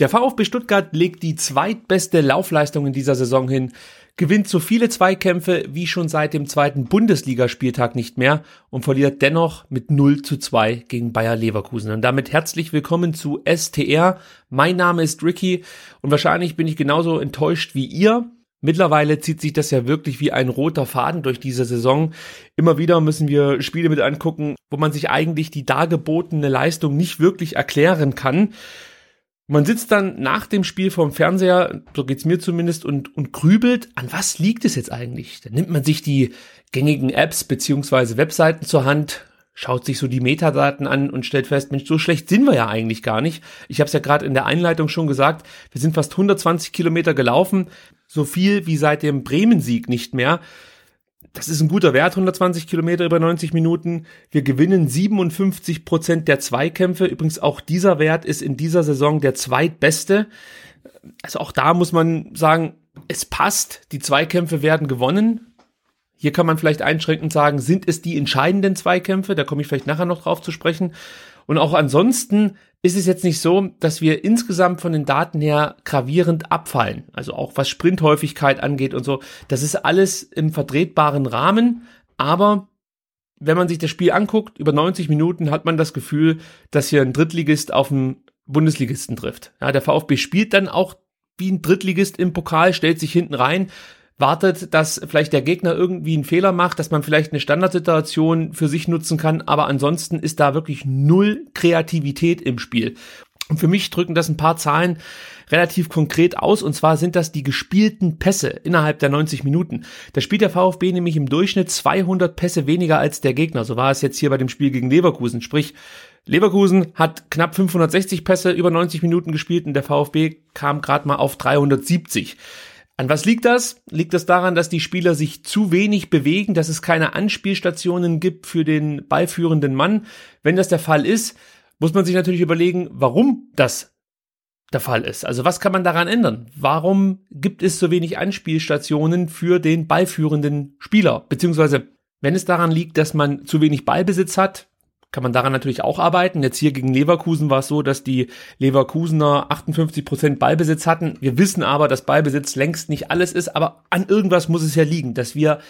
Der VfB Stuttgart legt die zweitbeste Laufleistung in dieser Saison hin, gewinnt so viele Zweikämpfe wie schon seit dem zweiten Bundesligaspieltag nicht mehr und verliert dennoch mit 0 zu 2 gegen Bayer Leverkusen. Und damit herzlich willkommen zu STR. Mein Name ist Ricky und wahrscheinlich bin ich genauso enttäuscht wie ihr. Mittlerweile zieht sich das ja wirklich wie ein roter Faden durch diese Saison. Immer wieder müssen wir Spiele mit angucken, wo man sich eigentlich die dargebotene Leistung nicht wirklich erklären kann. Man sitzt dann nach dem Spiel vorm Fernseher, so geht's mir zumindest, und, und grübelt, an was liegt es jetzt eigentlich? Dann nimmt man sich die gängigen Apps beziehungsweise Webseiten zur Hand, schaut sich so die Metadaten an und stellt fest, Mensch, so schlecht sind wir ja eigentlich gar nicht. Ich habe es ja gerade in der Einleitung schon gesagt, wir sind fast 120 Kilometer gelaufen, so viel wie seit dem Bremen-Sieg nicht mehr das ist ein guter Wert, 120 Kilometer über 90 Minuten. Wir gewinnen 57 Prozent der Zweikämpfe. Übrigens auch dieser Wert ist in dieser Saison der zweitbeste. Also auch da muss man sagen, es passt. Die Zweikämpfe werden gewonnen. Hier kann man vielleicht einschränkend sagen, sind es die entscheidenden Zweikämpfe? Da komme ich vielleicht nachher noch drauf zu sprechen. Und auch ansonsten ist es jetzt nicht so, dass wir insgesamt von den Daten her gravierend abfallen. Also auch was Sprinthäufigkeit angeht und so. Das ist alles im vertretbaren Rahmen. Aber wenn man sich das Spiel anguckt, über 90 Minuten hat man das Gefühl, dass hier ein Drittligist auf einen Bundesligisten trifft. Ja, der VfB spielt dann auch wie ein Drittligist im Pokal, stellt sich hinten rein, wartet, dass vielleicht der Gegner irgendwie einen Fehler macht, dass man vielleicht eine Standardsituation für sich nutzen kann, aber ansonsten ist da wirklich null Kreativität im Spiel. Und für mich drücken das ein paar Zahlen relativ konkret aus, und zwar sind das die gespielten Pässe innerhalb der 90 Minuten. Da spielt der VfB nämlich im Durchschnitt 200 Pässe weniger als der Gegner. So war es jetzt hier bei dem Spiel gegen Leverkusen. Sprich, Leverkusen hat knapp 560 Pässe über 90 Minuten gespielt und der VfB kam gerade mal auf 370. An was liegt das? Liegt das daran, dass die Spieler sich zu wenig bewegen, dass es keine Anspielstationen gibt für den beiführenden Mann? Wenn das der Fall ist, muss man sich natürlich überlegen, warum das der Fall ist. Also was kann man daran ändern? Warum gibt es so wenig Anspielstationen für den beiführenden Spieler? Beziehungsweise, wenn es daran liegt, dass man zu wenig Ballbesitz hat, kann man daran natürlich auch arbeiten. Jetzt hier gegen Leverkusen war es so, dass die Leverkusener 58 Prozent Ballbesitz hatten. Wir wissen aber, dass Ballbesitz längst nicht alles ist, aber an irgendwas muss es ja liegen, dass wir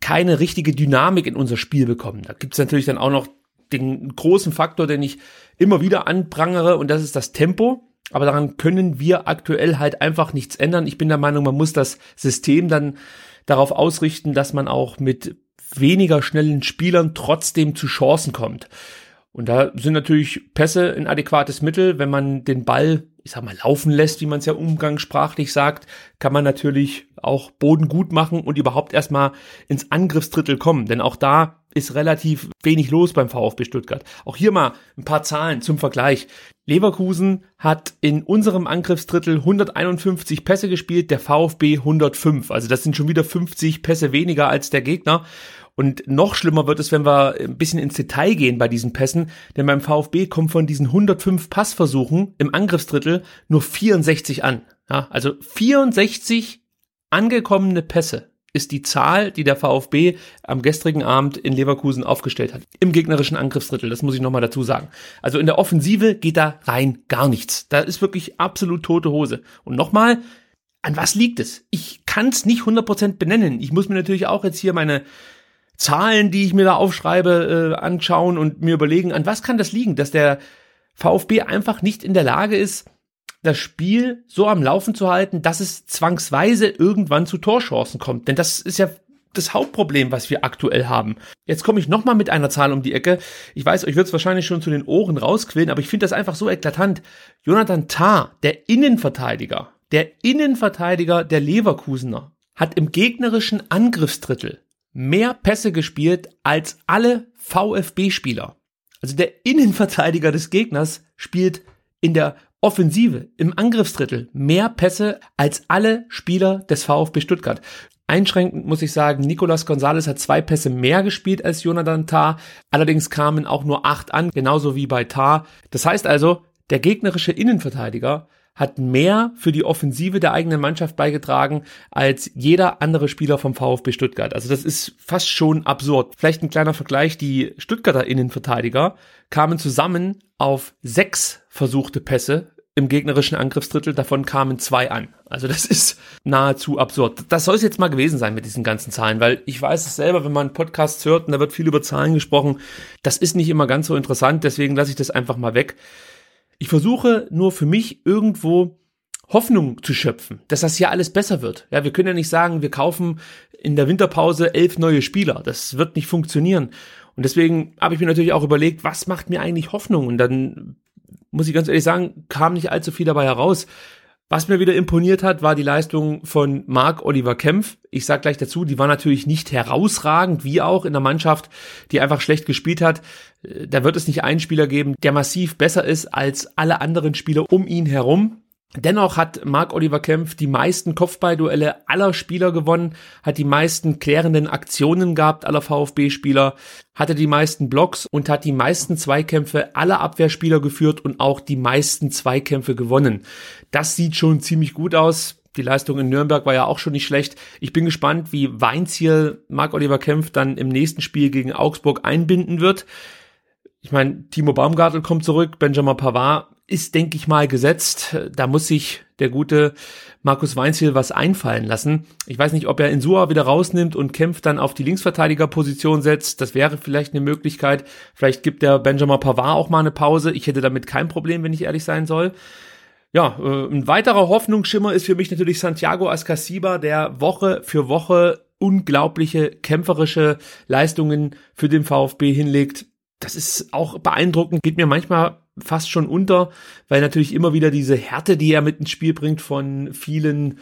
keine richtige Dynamik in unser Spiel bekommen. Da gibt es natürlich dann auch noch den großen Faktor, den ich immer wieder anprangere, und das ist das Tempo. Aber daran können wir aktuell halt einfach nichts ändern. Ich bin der Meinung, man muss das System dann darauf ausrichten, dass man auch mit weniger schnellen Spielern trotzdem zu Chancen kommt. Und da sind natürlich Pässe ein adäquates Mittel. Wenn man den Ball, ich sag mal, laufen lässt, wie man es ja umgangssprachlich sagt, kann man natürlich auch Boden gut machen und überhaupt erstmal ins Angriffsdrittel kommen. Denn auch da ist relativ wenig los beim VfB Stuttgart. Auch hier mal ein paar Zahlen zum Vergleich. Leverkusen hat in unserem Angriffsdrittel 151 Pässe gespielt, der VfB 105. Also das sind schon wieder 50 Pässe weniger als der Gegner. Und noch schlimmer wird es, wenn wir ein bisschen ins Detail gehen bei diesen Pässen, denn beim VfB kommen von diesen 105 Passversuchen im Angriffsdrittel nur 64 an. Ja, also 64 angekommene Pässe ist die Zahl, die der VfB am gestrigen Abend in Leverkusen aufgestellt hat. Im gegnerischen Angriffsdrittel, das muss ich nochmal dazu sagen. Also in der Offensive geht da rein gar nichts. Da ist wirklich absolut tote Hose. Und nochmal, an was liegt es? Ich kann es nicht 100% benennen. Ich muss mir natürlich auch jetzt hier meine Zahlen, die ich mir da aufschreibe, äh, anschauen und mir überlegen, an was kann das liegen, dass der VfB einfach nicht in der Lage ist, das Spiel so am Laufen zu halten, dass es zwangsweise irgendwann zu Torchancen kommt. Denn das ist ja das Hauptproblem, was wir aktuell haben. Jetzt komme ich nochmal mit einer Zahl um die Ecke. Ich weiß, euch wird es wahrscheinlich schon zu den Ohren rausquillen, aber ich finde das einfach so eklatant. Jonathan Tah, der Innenverteidiger, der Innenverteidiger der Leverkusener, hat im gegnerischen Angriffsdrittel mehr Pässe gespielt als alle VfB-Spieler. Also der Innenverteidiger des Gegners spielt in der Offensive, im Angriffsdrittel mehr Pässe als alle Spieler des VfB Stuttgart. Einschränkend muss ich sagen, Nicolas Gonzalez hat zwei Pässe mehr gespielt als Jonathan Tah. Allerdings kamen auch nur acht an, genauso wie bei Tah. Das heißt also, der gegnerische Innenverteidiger hat mehr für die Offensive der eigenen Mannschaft beigetragen als jeder andere Spieler vom VfB Stuttgart. Also das ist fast schon absurd. Vielleicht ein kleiner Vergleich. Die Stuttgarter Innenverteidiger kamen zusammen auf sechs versuchte Pässe im gegnerischen Angriffsdrittel, davon kamen zwei an. Also das ist nahezu absurd. Das soll es jetzt mal gewesen sein mit diesen ganzen Zahlen, weil ich weiß es selber, wenn man Podcasts hört und da wird viel über Zahlen gesprochen, das ist nicht immer ganz so interessant, deswegen lasse ich das einfach mal weg. Ich versuche nur für mich irgendwo Hoffnung zu schöpfen, dass das hier alles besser wird. Ja, wir können ja nicht sagen, wir kaufen in der Winterpause elf neue Spieler. Das wird nicht funktionieren. Und deswegen habe ich mir natürlich auch überlegt, was macht mir eigentlich Hoffnung? Und dann muss ich ganz ehrlich sagen, kam nicht allzu viel dabei heraus. Was mir wieder imponiert hat, war die Leistung von Marc Oliver Kempf. Ich sag gleich dazu, die war natürlich nicht herausragend, wie auch in der Mannschaft, die einfach schlecht gespielt hat. Da wird es nicht einen Spieler geben, der massiv besser ist als alle anderen Spieler um ihn herum. Dennoch hat Marc Oliver Kempf die meisten Kopfballduelle aller Spieler gewonnen, hat die meisten klärenden Aktionen gehabt aller VfB-Spieler, hatte die meisten Blocks und hat die meisten Zweikämpfe aller Abwehrspieler geführt und auch die meisten Zweikämpfe gewonnen. Das sieht schon ziemlich gut aus. Die Leistung in Nürnberg war ja auch schon nicht schlecht. Ich bin gespannt, wie Weinziel Marc Oliver Kempf dann im nächsten Spiel gegen Augsburg einbinden wird. Ich meine, Timo Baumgartel kommt zurück, Benjamin Pavard ist, denke ich mal, gesetzt. Da muss sich der gute Markus Weinziel was einfallen lassen. Ich weiß nicht, ob er Insua wieder rausnimmt und kämpft dann auf die Linksverteidigerposition setzt. Das wäre vielleicht eine Möglichkeit. Vielleicht gibt der Benjamin Pavard auch mal eine Pause. Ich hätte damit kein Problem, wenn ich ehrlich sein soll. Ja, äh, ein weiterer Hoffnungsschimmer ist für mich natürlich Santiago Ascasiba, der Woche für Woche unglaubliche kämpferische Leistungen für den VfB hinlegt. Das ist auch beeindruckend, geht mir manchmal fast schon unter, weil natürlich immer wieder diese Härte, die er mit ins Spiel bringt, von vielen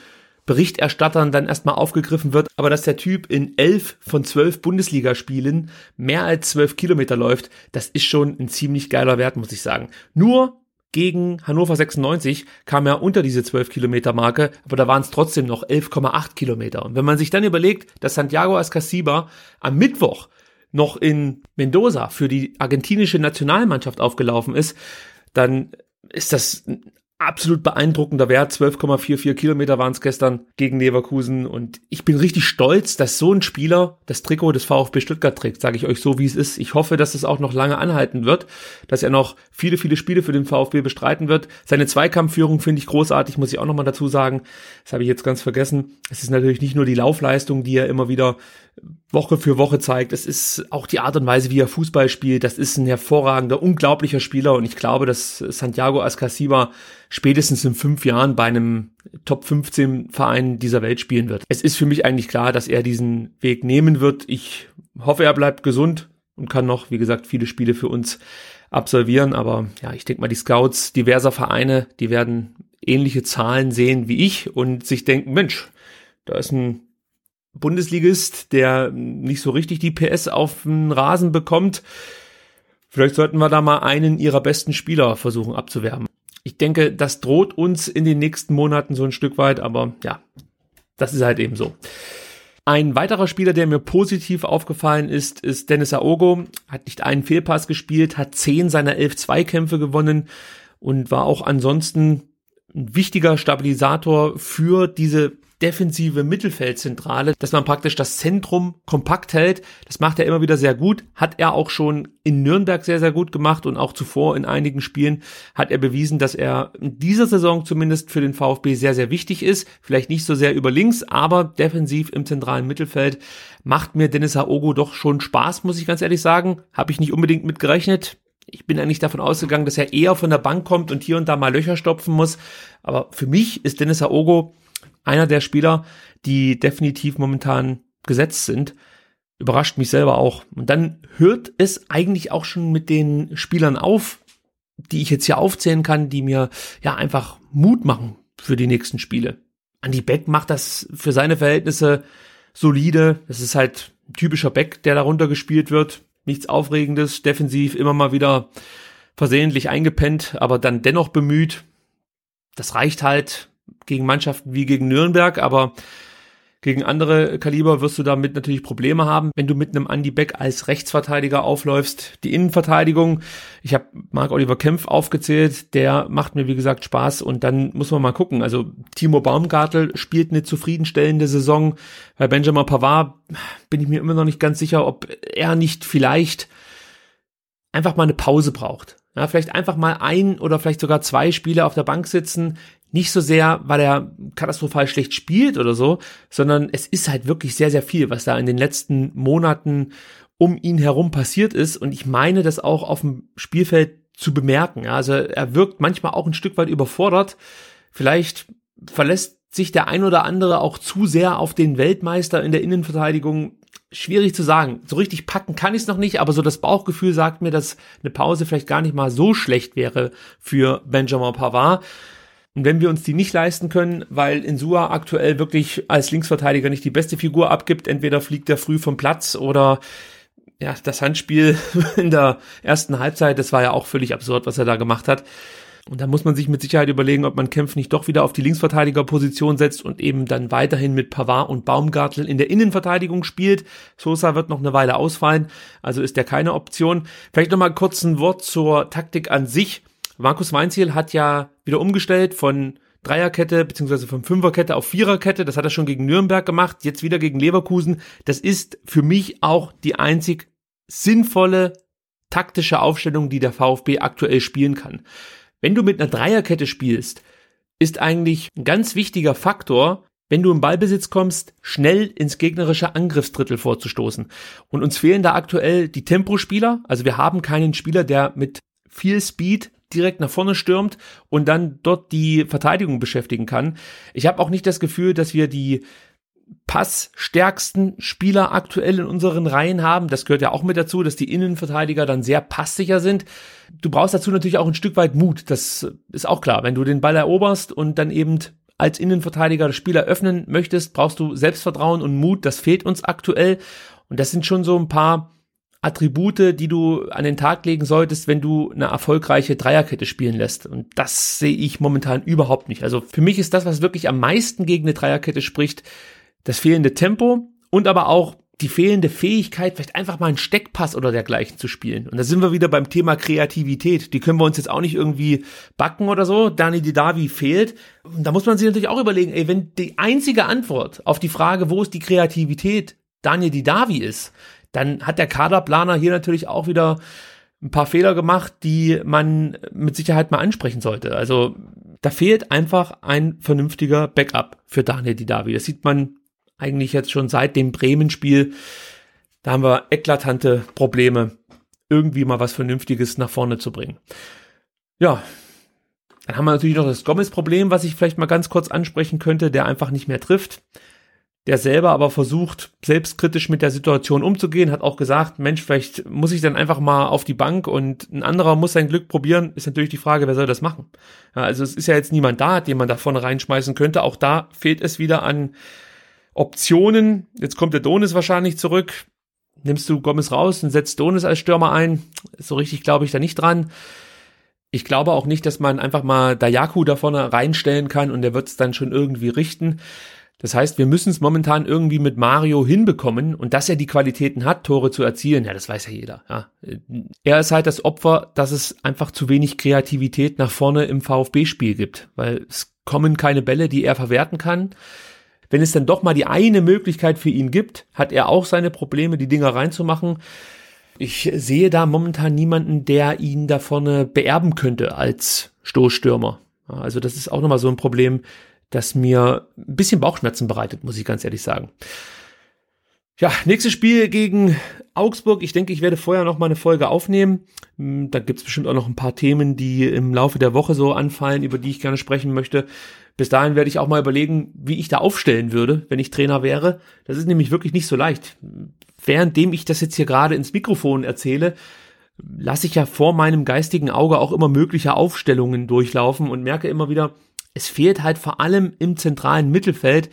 Berichterstattern dann erstmal aufgegriffen wird, aber dass der Typ in elf von zwölf Bundesligaspielen mehr als zwölf Kilometer läuft, das ist schon ein ziemlich geiler Wert, muss ich sagen. Nur gegen Hannover 96 kam er unter diese 12 Kilometer Marke, aber da waren es trotzdem noch 11,8 Kilometer. Und wenn man sich dann überlegt, dass Santiago Ascasiba am Mittwoch noch in Mendoza für die argentinische Nationalmannschaft aufgelaufen ist, dann ist das absolut beeindruckender Wert. 12,44 Kilometer waren es gestern gegen Leverkusen. Und ich bin richtig stolz, dass so ein Spieler das Trikot des VfB Stuttgart trägt, sage ich euch so, wie es ist. Ich hoffe, dass es auch noch lange anhalten wird, dass er noch viele, viele Spiele für den VfB bestreiten wird. Seine Zweikampfführung finde ich großartig, muss ich auch nochmal dazu sagen. Das habe ich jetzt ganz vergessen. Es ist natürlich nicht nur die Laufleistung, die er immer wieder Woche für Woche zeigt. Es ist auch die Art und Weise, wie er Fußball spielt. Das ist ein hervorragender, unglaublicher Spieler und ich glaube, dass Santiago Ascasiba spätestens in fünf Jahren bei einem Top 15 Verein dieser Welt spielen wird. Es ist für mich eigentlich klar, dass er diesen Weg nehmen wird. Ich hoffe, er bleibt gesund und kann noch, wie gesagt, viele Spiele für uns absolvieren. Aber ja, ich denke mal, die Scouts diverser Vereine, die werden ähnliche Zahlen sehen wie ich und sich denken, Mensch, da ist ein Bundesligist, der nicht so richtig die PS auf den Rasen bekommt. Vielleicht sollten wir da mal einen ihrer besten Spieler versuchen abzuwerben. Ich denke, das droht uns in den nächsten Monaten so ein Stück weit, aber ja, das ist halt eben so. Ein weiterer Spieler, der mir positiv aufgefallen ist, ist Dennis Aogo. Hat nicht einen Fehlpass gespielt, hat zehn seiner elf Zweikämpfe gewonnen und war auch ansonsten ein wichtiger Stabilisator für diese defensive Mittelfeldzentrale, dass man praktisch das Zentrum kompakt hält. Das macht er immer wieder sehr gut. Hat er auch schon in Nürnberg sehr, sehr gut gemacht und auch zuvor in einigen Spielen hat er bewiesen, dass er in dieser Saison zumindest für den VfB sehr, sehr wichtig ist. Vielleicht nicht so sehr über links, aber defensiv im zentralen Mittelfeld macht mir Dennis Aogo doch schon Spaß, muss ich ganz ehrlich sagen. Habe ich nicht unbedingt mit gerechnet. Ich bin eigentlich davon ausgegangen, dass er eher von der Bank kommt und hier und da mal Löcher stopfen muss. Aber für mich ist Dennis Aogo einer der Spieler, die definitiv momentan gesetzt sind. Überrascht mich selber auch. Und dann hört es eigentlich auch schon mit den Spielern auf, die ich jetzt hier aufzählen kann, die mir ja einfach Mut machen für die nächsten Spiele. Andy Beck macht das für seine Verhältnisse solide. Das ist halt ein typischer Beck, der darunter gespielt wird. Nichts Aufregendes, defensiv immer mal wieder versehentlich eingepennt, aber dann dennoch bemüht. Das reicht halt gegen Mannschaften wie gegen Nürnberg, aber gegen andere Kaliber wirst du damit natürlich Probleme haben, wenn du mit einem Andy Beck als Rechtsverteidiger aufläufst. Die Innenverteidigung, ich habe Marc Oliver Kempf aufgezählt, der macht mir wie gesagt Spaß und dann muss man mal gucken. Also Timo Baumgartel spielt eine zufriedenstellende Saison. Bei Benjamin Pavard bin ich mir immer noch nicht ganz sicher, ob er nicht vielleicht einfach mal eine Pause braucht. Ja, vielleicht einfach mal ein oder vielleicht sogar zwei Spiele auf der Bank sitzen. Nicht so sehr, weil er katastrophal schlecht spielt oder so, sondern es ist halt wirklich sehr, sehr viel, was da in den letzten Monaten um ihn herum passiert ist. Und ich meine das auch auf dem Spielfeld zu bemerken. Also er wirkt manchmal auch ein Stück weit überfordert. Vielleicht verlässt sich der ein oder andere auch zu sehr auf den Weltmeister in der Innenverteidigung. Schwierig zu sagen. So richtig packen kann ich es noch nicht, aber so das Bauchgefühl sagt mir, dass eine Pause vielleicht gar nicht mal so schlecht wäre für Benjamin Pavard. Und wenn wir uns die nicht leisten können, weil Insua aktuell wirklich als Linksverteidiger nicht die beste Figur abgibt, entweder fliegt er früh vom Platz oder ja, das Handspiel in der ersten Halbzeit, das war ja auch völlig absurd, was er da gemacht hat. Und da muss man sich mit Sicherheit überlegen, ob man Kempf nicht doch wieder auf die Linksverteidigerposition setzt und eben dann weiterhin mit Pavard und Baumgartel in der Innenverteidigung spielt. Sosa wird noch eine Weile ausfallen, also ist der keine Option. Vielleicht nochmal kurz ein Wort zur Taktik an sich. Markus Weinziel hat ja wieder umgestellt von Dreierkette beziehungsweise von Fünferkette auf Viererkette. Das hat er schon gegen Nürnberg gemacht, jetzt wieder gegen Leverkusen. Das ist für mich auch die einzig sinnvolle taktische Aufstellung, die der VfB aktuell spielen kann. Wenn du mit einer Dreierkette spielst, ist eigentlich ein ganz wichtiger Faktor, wenn du im Ballbesitz kommst, schnell ins gegnerische Angriffsdrittel vorzustoßen. Und uns fehlen da aktuell die Tempospieler. Also wir haben keinen Spieler, der mit viel Speed direkt nach vorne stürmt und dann dort die Verteidigung beschäftigen kann. Ich habe auch nicht das Gefühl, dass wir die passstärksten Spieler aktuell in unseren Reihen haben. Das gehört ja auch mit dazu, dass die Innenverteidiger dann sehr passsicher sind. Du brauchst dazu natürlich auch ein Stück weit Mut. Das ist auch klar. Wenn du den Ball eroberst und dann eben als Innenverteidiger das Spiel eröffnen möchtest, brauchst du Selbstvertrauen und Mut. Das fehlt uns aktuell. Und das sind schon so ein paar Attribute, die du an den Tag legen solltest, wenn du eine erfolgreiche Dreierkette spielen lässt. Und das sehe ich momentan überhaupt nicht. Also für mich ist das, was wirklich am meisten gegen eine Dreierkette spricht, das fehlende Tempo und aber auch die fehlende Fähigkeit, vielleicht einfach mal einen Steckpass oder dergleichen zu spielen. Und da sind wir wieder beim Thema Kreativität. Die können wir uns jetzt auch nicht irgendwie backen oder so. Dani Didavi fehlt. Und da muss man sich natürlich auch überlegen, ey, wenn die einzige Antwort auf die Frage, wo ist die Kreativität, Daniel Didavi ist, dann hat der Kaderplaner hier natürlich auch wieder ein paar Fehler gemacht, die man mit Sicherheit mal ansprechen sollte. Also da fehlt einfach ein vernünftiger Backup für Daniel Didavi. Das sieht man eigentlich jetzt schon seit dem Bremen-Spiel. Da haben wir eklatante Probleme, irgendwie mal was Vernünftiges nach vorne zu bringen. Ja, dann haben wir natürlich noch das Gomez-Problem, was ich vielleicht mal ganz kurz ansprechen könnte, der einfach nicht mehr trifft der selber aber versucht, selbstkritisch mit der Situation umzugehen, hat auch gesagt, Mensch, vielleicht muss ich dann einfach mal auf die Bank und ein anderer muss sein Glück probieren, ist natürlich die Frage, wer soll das machen? Ja, also es ist ja jetzt niemand da, den man da vorne reinschmeißen könnte. Auch da fehlt es wieder an Optionen. Jetzt kommt der Donis wahrscheinlich zurück. Nimmst du Gomez raus und setzt Donis als Stürmer ein? So richtig glaube ich da nicht dran. Ich glaube auch nicht, dass man einfach mal Dayaku da vorne reinstellen kann und der wird es dann schon irgendwie richten. Das heißt, wir müssen es momentan irgendwie mit Mario hinbekommen und dass er die Qualitäten hat, Tore zu erzielen, ja, das weiß ja jeder. Ja. Er ist halt das Opfer, dass es einfach zu wenig Kreativität nach vorne im VfB-Spiel gibt, weil es kommen keine Bälle, die er verwerten kann. Wenn es dann doch mal die eine Möglichkeit für ihn gibt, hat er auch seine Probleme, die Dinger reinzumachen. Ich sehe da momentan niemanden, der ihn da vorne beerben könnte als Stoßstürmer. Also das ist auch nochmal so ein Problem, das mir ein bisschen Bauchschmerzen bereitet, muss ich ganz ehrlich sagen. Ja, nächstes Spiel gegen Augsburg. Ich denke, ich werde vorher noch mal eine Folge aufnehmen. Hm, da gibt's bestimmt auch noch ein paar Themen, die im Laufe der Woche so anfallen, über die ich gerne sprechen möchte. Bis dahin werde ich auch mal überlegen, wie ich da aufstellen würde, wenn ich Trainer wäre. Das ist nämlich wirklich nicht so leicht. Währenddem ich das jetzt hier gerade ins Mikrofon erzähle, lasse ich ja vor meinem geistigen Auge auch immer mögliche Aufstellungen durchlaufen und merke immer wieder, es fehlt halt vor allem im zentralen Mittelfeld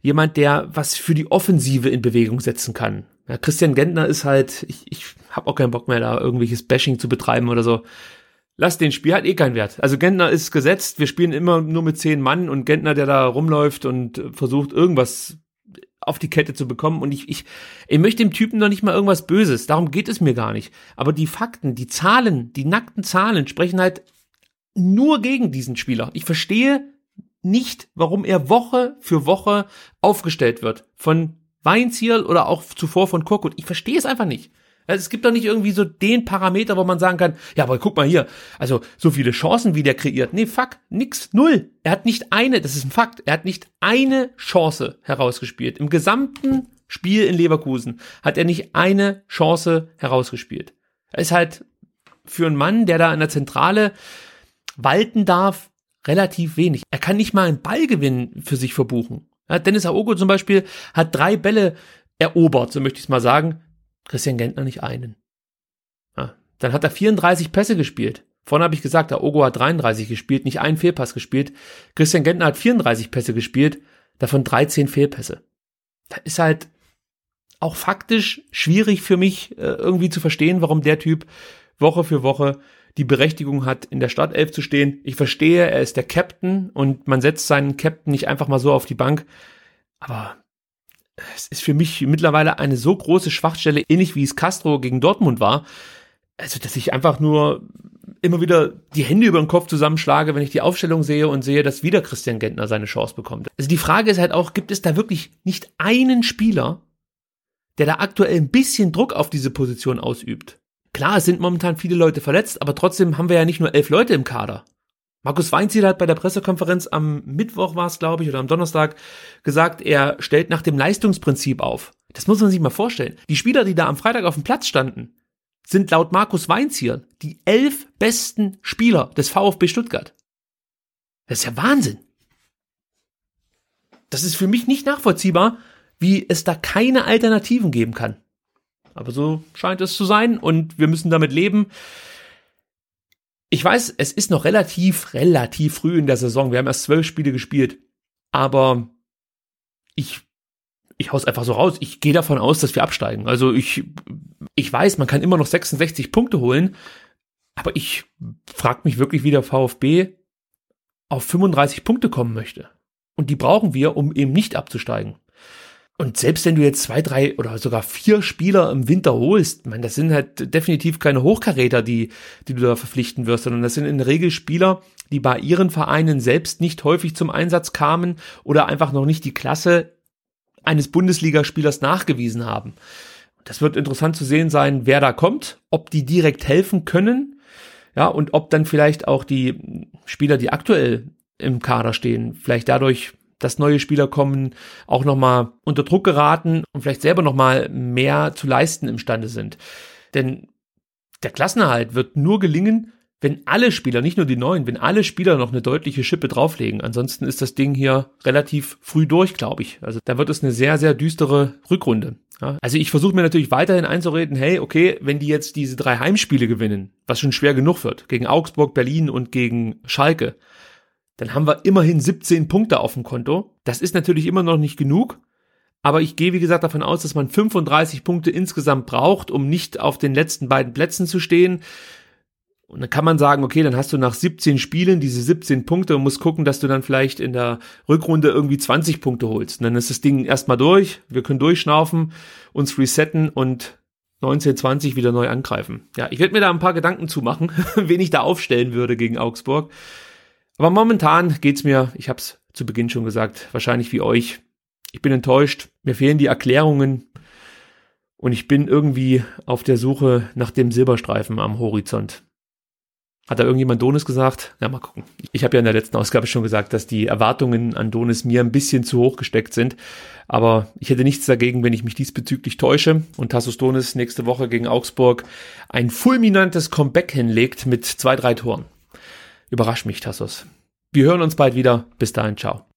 jemand, der was für die Offensive in Bewegung setzen kann. Ja, Christian Gentner ist halt, ich, ich habe auch keinen Bock mehr, da irgendwelches Bashing zu betreiben oder so. Lass den Spiel, hat eh keinen Wert. Also Gentner ist gesetzt, wir spielen immer nur mit zehn Mann und Gentner, der da rumläuft und versucht irgendwas auf die Kette zu bekommen und ich, ich, ich möchte dem Typen noch nicht mal irgendwas Böses, darum geht es mir gar nicht. Aber die Fakten, die Zahlen, die nackten Zahlen sprechen halt nur gegen diesen Spieler. Ich verstehe nicht, warum er Woche für Woche aufgestellt wird. Von Weinziel oder auch zuvor von Korkut. Ich verstehe es einfach nicht. Also es gibt doch nicht irgendwie so den Parameter, wo man sagen kann, ja, aber guck mal hier, also so viele Chancen, wie der kreiert. Nee, fuck, nix, null. Er hat nicht eine, das ist ein Fakt, er hat nicht eine Chance herausgespielt. Im gesamten Spiel in Leverkusen hat er nicht eine Chance herausgespielt. Er ist halt für einen Mann, der da in der Zentrale walten darf, relativ wenig. Er kann nicht mal einen Ballgewinn für sich verbuchen. Ja, Dennis Aogo zum Beispiel hat drei Bälle erobert, so möchte ich es mal sagen. Christian Gentner nicht einen. Ja, dann hat er 34 Pässe gespielt. Vorhin habe ich gesagt, Aogo hat 33 gespielt, nicht einen Fehlpass gespielt. Christian Gentner hat 34 Pässe gespielt, davon 13 Fehlpässe. Da ist halt auch faktisch schwierig für mich äh, irgendwie zu verstehen, warum der Typ Woche für Woche die Berechtigung hat, in der Startelf zu stehen. Ich verstehe, er ist der Captain und man setzt seinen Captain nicht einfach mal so auf die Bank. Aber es ist für mich mittlerweile eine so große Schwachstelle, ähnlich wie es Castro gegen Dortmund war. Also, dass ich einfach nur immer wieder die Hände über den Kopf zusammenschlage, wenn ich die Aufstellung sehe und sehe, dass wieder Christian Gentner seine Chance bekommt. Also die Frage ist halt auch, gibt es da wirklich nicht einen Spieler, der da aktuell ein bisschen Druck auf diese Position ausübt? Klar, es sind momentan viele Leute verletzt, aber trotzdem haben wir ja nicht nur elf Leute im Kader. Markus Weinziel hat bei der Pressekonferenz am Mittwoch war es, glaube ich, oder am Donnerstag gesagt, er stellt nach dem Leistungsprinzip auf. Das muss man sich mal vorstellen. Die Spieler, die da am Freitag auf dem Platz standen, sind laut Markus Weinziel die elf besten Spieler des VfB Stuttgart. Das ist ja Wahnsinn. Das ist für mich nicht nachvollziehbar, wie es da keine Alternativen geben kann. Aber so scheint es zu sein und wir müssen damit leben. Ich weiß, es ist noch relativ, relativ früh in der Saison. Wir haben erst zwölf Spiele gespielt. Aber ich, ich hau's einfach so raus. Ich gehe davon aus, dass wir absteigen. Also ich, ich weiß, man kann immer noch 66 Punkte holen. Aber ich frage mich wirklich, wie der VfB auf 35 Punkte kommen möchte. Und die brauchen wir, um eben nicht abzusteigen. Und selbst wenn du jetzt zwei, drei oder sogar vier Spieler im Winter holst, man, das sind halt definitiv keine Hochkaräter, die, die du da verpflichten wirst, sondern das sind in der Regel Spieler, die bei ihren Vereinen selbst nicht häufig zum Einsatz kamen oder einfach noch nicht die Klasse eines Bundesligaspielers nachgewiesen haben. Das wird interessant zu sehen sein, wer da kommt, ob die direkt helfen können, ja, und ob dann vielleicht auch die Spieler, die aktuell im Kader stehen, vielleicht dadurch dass neue Spieler kommen, auch nochmal unter Druck geraten und vielleicht selber nochmal mehr zu leisten imstande sind. Denn der Klassenerhalt wird nur gelingen, wenn alle Spieler, nicht nur die neuen, wenn alle Spieler noch eine deutliche Schippe drauflegen. Ansonsten ist das Ding hier relativ früh durch, glaube ich. Also da wird es eine sehr, sehr düstere Rückrunde. Ja, also ich versuche mir natürlich weiterhin einzureden, hey, okay, wenn die jetzt diese drei Heimspiele gewinnen, was schon schwer genug wird, gegen Augsburg, Berlin und gegen Schalke, dann haben wir immerhin 17 Punkte auf dem Konto. Das ist natürlich immer noch nicht genug, aber ich gehe, wie gesagt, davon aus, dass man 35 Punkte insgesamt braucht, um nicht auf den letzten beiden Plätzen zu stehen. Und dann kann man sagen, okay, dann hast du nach 17 Spielen diese 17 Punkte und musst gucken, dass du dann vielleicht in der Rückrunde irgendwie 20 Punkte holst. Und dann ist das Ding erstmal durch, wir können durchschnaufen, uns resetten und 1920 wieder neu angreifen. Ja, ich werde mir da ein paar Gedanken zumachen, wen ich da aufstellen würde gegen Augsburg. Aber momentan geht's mir, ich habe es zu Beginn schon gesagt, wahrscheinlich wie euch. Ich bin enttäuscht, mir fehlen die Erklärungen und ich bin irgendwie auf der Suche nach dem Silberstreifen am Horizont. Hat da irgendjemand Donis gesagt? Ja, mal gucken. Ich habe ja in der letzten Ausgabe schon gesagt, dass die Erwartungen an Donis mir ein bisschen zu hoch gesteckt sind. Aber ich hätte nichts dagegen, wenn ich mich diesbezüglich täusche und Tassus Donis nächste Woche gegen Augsburg ein fulminantes Comeback hinlegt mit zwei, drei Toren. Überrasch mich, Tassos. Wir hören uns bald wieder. Bis dahin, ciao.